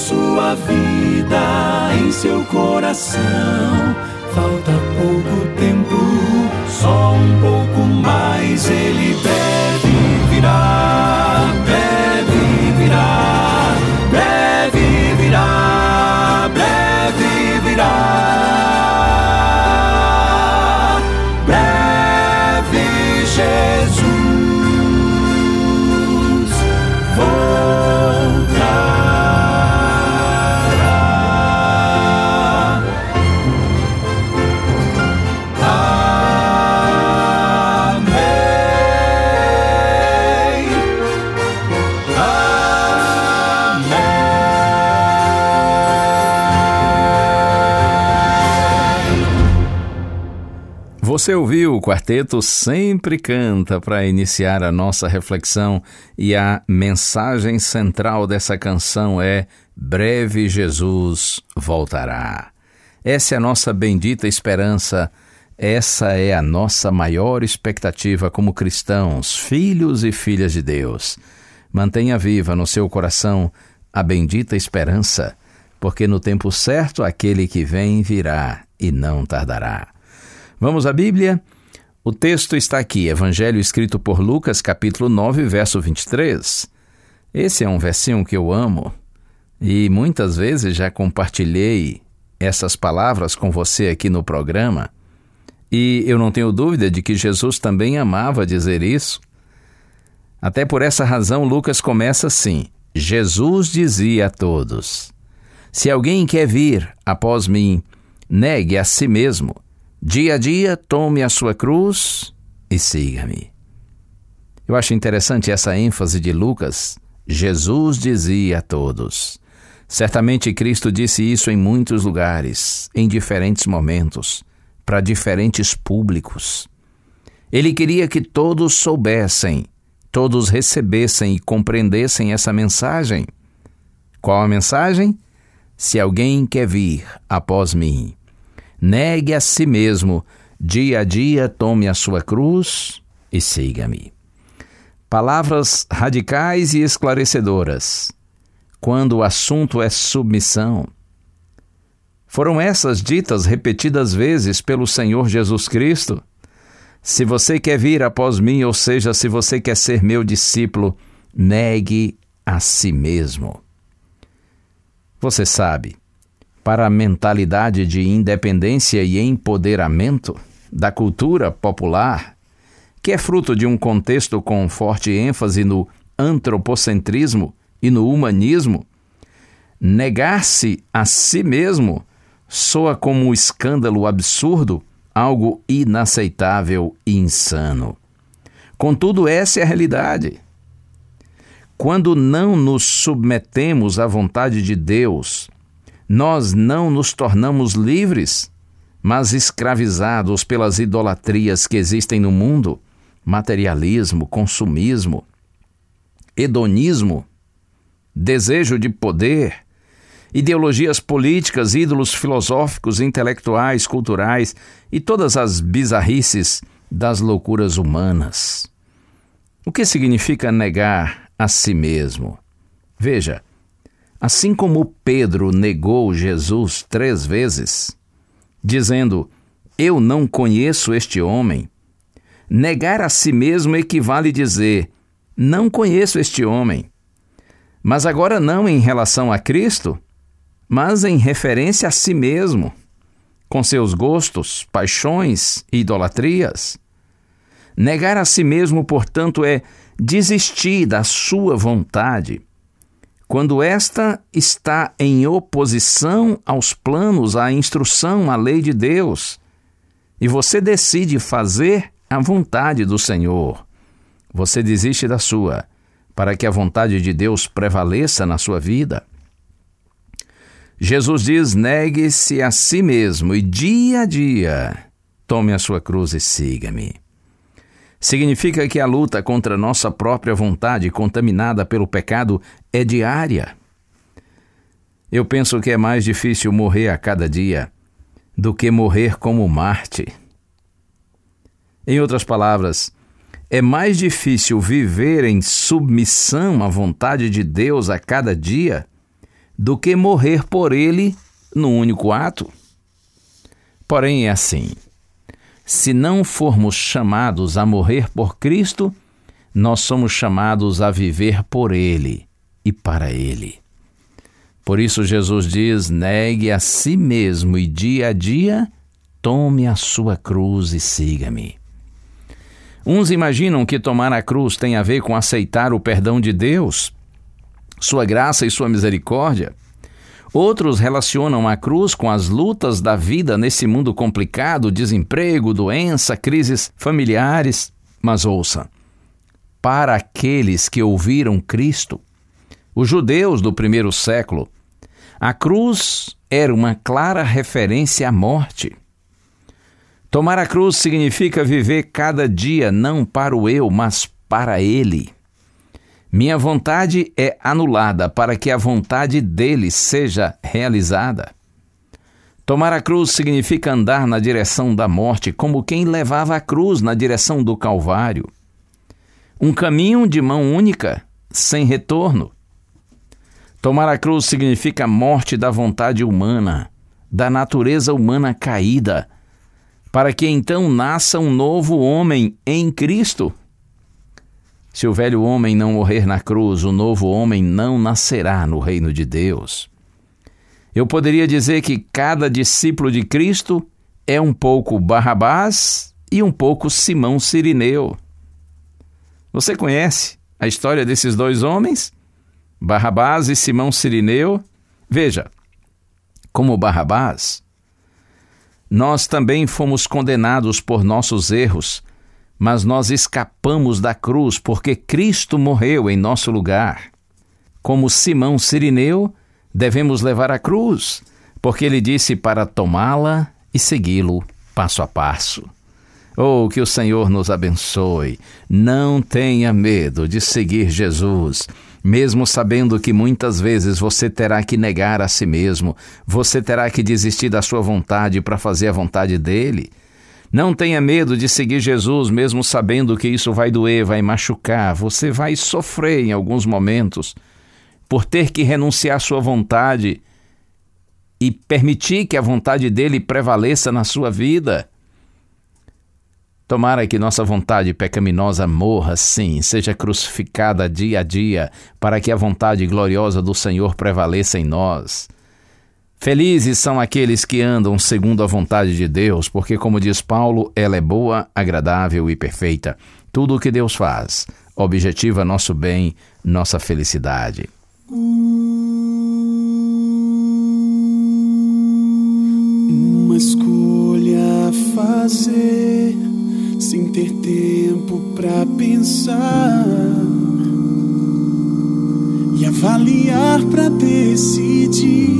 Sua vida, em seu coração, falta pouco tempo, só um pouco mais. Ele deve virar, Você ouviu o quarteto Sempre Canta para iniciar a nossa reflexão e a mensagem central dessa canção é Breve Jesus voltará. Essa é a nossa bendita esperança, essa é a nossa maior expectativa como cristãos, filhos e filhas de Deus. Mantenha viva no seu coração a bendita esperança, porque no tempo certo aquele que vem virá e não tardará. Vamos à Bíblia? O texto está aqui, Evangelho escrito por Lucas, capítulo 9, verso 23. Esse é um versinho que eu amo e muitas vezes já compartilhei essas palavras com você aqui no programa. E eu não tenho dúvida de que Jesus também amava dizer isso. Até por essa razão, Lucas começa assim: Jesus dizia a todos: Se alguém quer vir após mim, negue a si mesmo. Dia a dia, tome a sua cruz e siga-me. Eu acho interessante essa ênfase de Lucas. Jesus dizia a todos. Certamente Cristo disse isso em muitos lugares, em diferentes momentos, para diferentes públicos. Ele queria que todos soubessem, todos recebessem e compreendessem essa mensagem. Qual a mensagem? Se alguém quer vir após mim, negue a si mesmo, dia a dia tome a sua cruz e siga-me. Palavras radicais e esclarecedoras. Quando o assunto é submissão. Foram essas ditas repetidas vezes pelo Senhor Jesus Cristo. Se você quer vir após mim, ou seja, se você quer ser meu discípulo, negue a si mesmo. Você sabe, para a mentalidade de independência e empoderamento da cultura popular, que é fruto de um contexto com forte ênfase no antropocentrismo e no humanismo, negar-se a si mesmo soa como um escândalo absurdo, algo inaceitável e insano. Contudo, essa é a realidade. Quando não nos submetemos à vontade de Deus, nós não nos tornamos livres, mas escravizados pelas idolatrias que existem no mundo materialismo, consumismo, hedonismo, desejo de poder, ideologias políticas, ídolos filosóficos, intelectuais, culturais e todas as bizarrices das loucuras humanas. O que significa negar a si mesmo? Veja, assim como Pedro negou Jesus três vezes, dizendo: Eu não conheço este homem, negar a si mesmo equivale dizer: Não conheço este homem. Mas agora não em relação a Cristo, mas em referência a si mesmo, com seus gostos, paixões e idolatrias. Negar a si mesmo, portanto, é desistir da sua vontade, quando esta está em oposição aos planos, à instrução, à lei de Deus, e você decide fazer a vontade do Senhor, você desiste da sua para que a vontade de Deus prevaleça na sua vida? Jesus diz: negue-se a si mesmo e dia a dia tome a sua cruz e siga-me. Significa que a luta contra nossa própria vontade, contaminada pelo pecado, é diária. Eu penso que é mais difícil morrer a cada dia do que morrer como Marte. Em outras palavras, é mais difícil viver em submissão à vontade de Deus a cada dia do que morrer por Ele no único ato. Porém, é assim. Se não formos chamados a morrer por Cristo, nós somos chamados a viver por Ele e para Ele. Por isso, Jesus diz: negue a si mesmo e dia a dia tome a sua cruz e siga-me. Uns imaginam que tomar a cruz tem a ver com aceitar o perdão de Deus, sua graça e sua misericórdia. Outros relacionam a cruz com as lutas da vida nesse mundo complicado, desemprego, doença, crises familiares. Mas ouça, para aqueles que ouviram Cristo, os judeus do primeiro século, a cruz era uma clara referência à morte. Tomar a cruz significa viver cada dia não para o eu, mas para Ele. Minha vontade é anulada para que a vontade dele seja realizada. Tomar a cruz significa andar na direção da morte, como quem levava a cruz na direção do Calvário. Um caminho de mão única, sem retorno. Tomar a cruz significa a morte da vontade humana, da natureza humana caída, para que então nasça um novo homem em Cristo. Se o velho homem não morrer na cruz, o novo homem não nascerá no reino de Deus. Eu poderia dizer que cada discípulo de Cristo é um pouco Barrabás e um pouco Simão Sirineu. Você conhece a história desses dois homens? Barrabás e Simão Sirineu. Veja, como Barrabás, nós também fomos condenados por nossos erros, mas nós escapamos da cruz porque Cristo morreu em nosso lugar. Como Simão Sirineu, devemos levar a cruz, porque ele disse para tomá-la e segui-lo passo a passo. Oh, que o Senhor nos abençoe. Não tenha medo de seguir Jesus mesmo sabendo que muitas vezes você terá que negar a si mesmo, você terá que desistir da sua vontade para fazer a vontade dele. Não tenha medo de seguir Jesus, mesmo sabendo que isso vai doer, vai machucar, você vai sofrer em alguns momentos por ter que renunciar à sua vontade e permitir que a vontade dele prevaleça na sua vida. Tomara que nossa vontade pecaminosa morra, sim, seja crucificada dia a dia, para que a vontade gloriosa do Senhor prevaleça em nós. Felizes são aqueles que andam segundo a vontade de Deus, porque, como diz Paulo, ela é boa, agradável e perfeita. Tudo o que Deus faz objetiva nosso bem, nossa felicidade. Uma escolha a fazer sem ter tempo pra pensar e avaliar pra decidir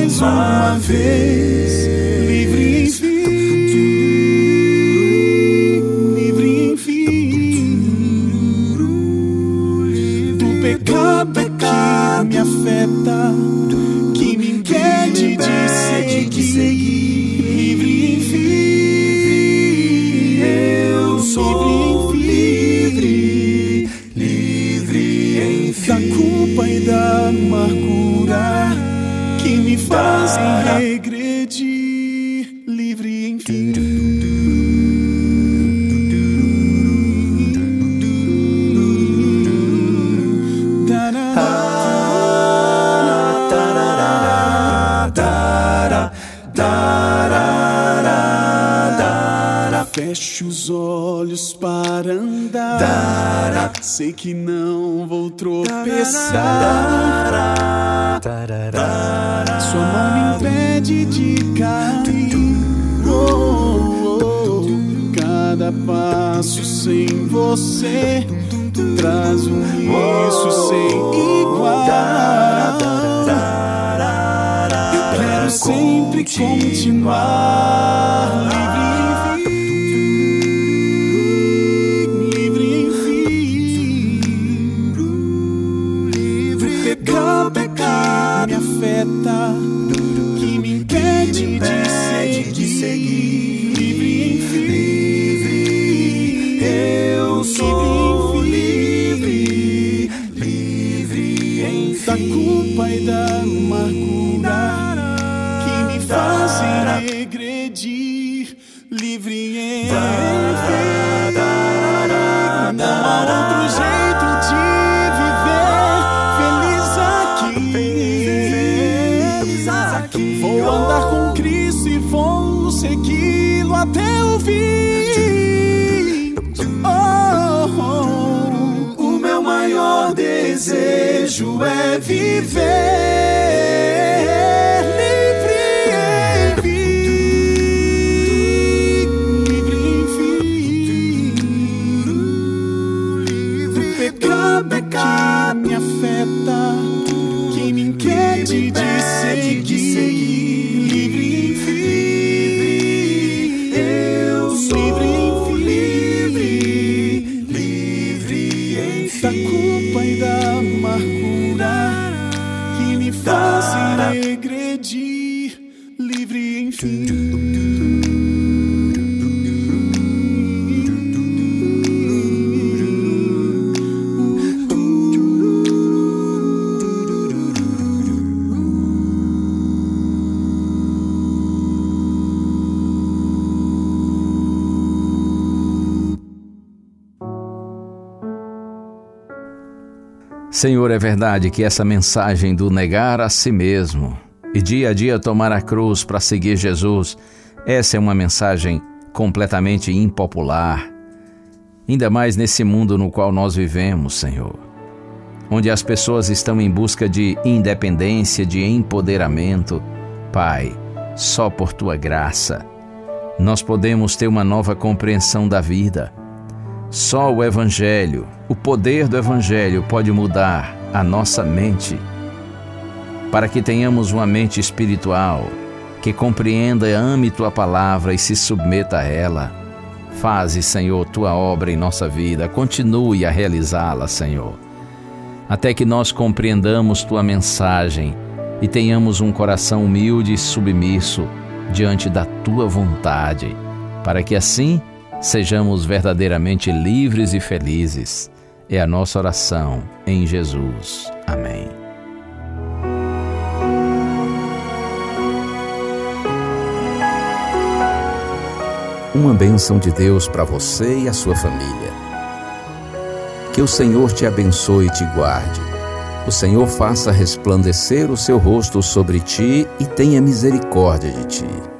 mais uma vez fazem regredir. Livre, enfim. Feche os olhos para andar. Sei que não vou tropeçar. De cair. Oh, oh, oh. Cada passo sem você traz um isso sem igual. Eu quero sempre continuar livre, Livre em não há outro jeito de viver. Feliz aqui. Vou andar com Cristo e vou segui-lo até o fim. Oh, oh, o meu maior desejo é viver culpa e da amargura que me fazem regredir, livre enfim. Senhor, é verdade que essa mensagem do negar a si mesmo e dia a dia tomar a cruz para seguir Jesus, essa é uma mensagem completamente impopular, ainda mais nesse mundo no qual nós vivemos, Senhor, onde as pessoas estão em busca de independência, de empoderamento. Pai, só por tua graça nós podemos ter uma nova compreensão da vida. Só o Evangelho, o poder do Evangelho pode mudar a nossa mente, para que tenhamos uma mente espiritual que compreenda e ame tua palavra e se submeta a ela. Faze, Senhor, tua obra em nossa vida, continue a realizá-la, Senhor, até que nós compreendamos tua mensagem e tenhamos um coração humilde e submisso diante da tua vontade, para que assim sejamos verdadeiramente livres e felizes. É a nossa oração em Jesus. Amém. Uma bênção de Deus para você e a sua família. Que o Senhor te abençoe e te guarde. O Senhor faça resplandecer o seu rosto sobre ti e tenha misericórdia de ti.